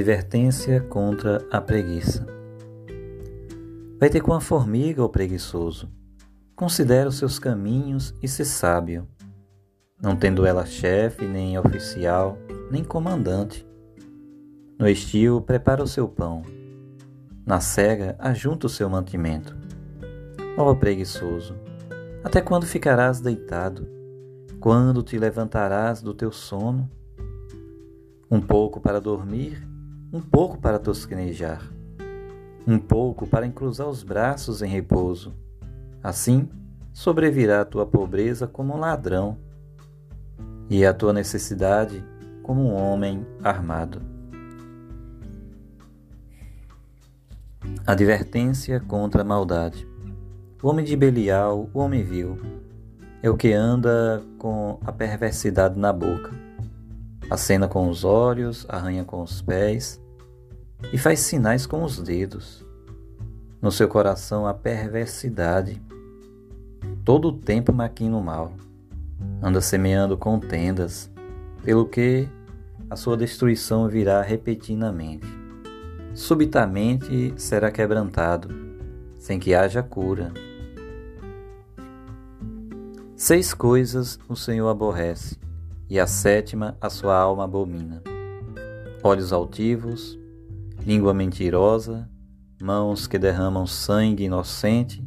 Advertência contra a preguiça. Vai ter com a formiga, o preguiçoso. Considera os seus caminhos e se sábio. Não tendo ela chefe, nem oficial, nem comandante. No estio, prepara o seu pão. Na cega, ajunta o seu mantimento. Ó preguiçoso, até quando ficarás deitado? Quando te levantarás do teu sono? Um pouco para dormir um pouco para tosquenejar, um pouco para encruzar os braços em repouso. Assim, sobrevirá a tua pobreza como um ladrão e a tua necessidade como um homem armado. Advertência contra a maldade. O homem de Belial, o homem vil, é o que anda com a perversidade na boca acena com os olhos, arranha com os pés e faz sinais com os dedos. No seu coração há perversidade. Todo o tempo maquina o mal. Anda semeando contendas, pelo que a sua destruição virá repentinamente. Subitamente será quebrantado, sem que haja cura. Seis coisas o Senhor aborrece e a sétima a sua alma abomina. Olhos altivos, língua mentirosa, mãos que derramam sangue inocente,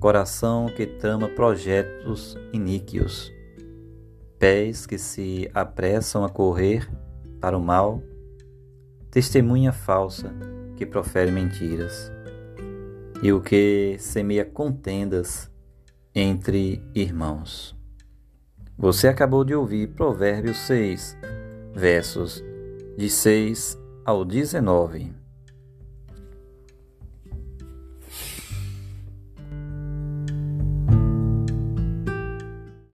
coração que trama projetos iníquos, pés que se apressam a correr para o mal, testemunha falsa que profere mentiras, e o que semeia contendas entre irmãos. Você acabou de ouvir Provérbios 6, versos de 6 ao 19.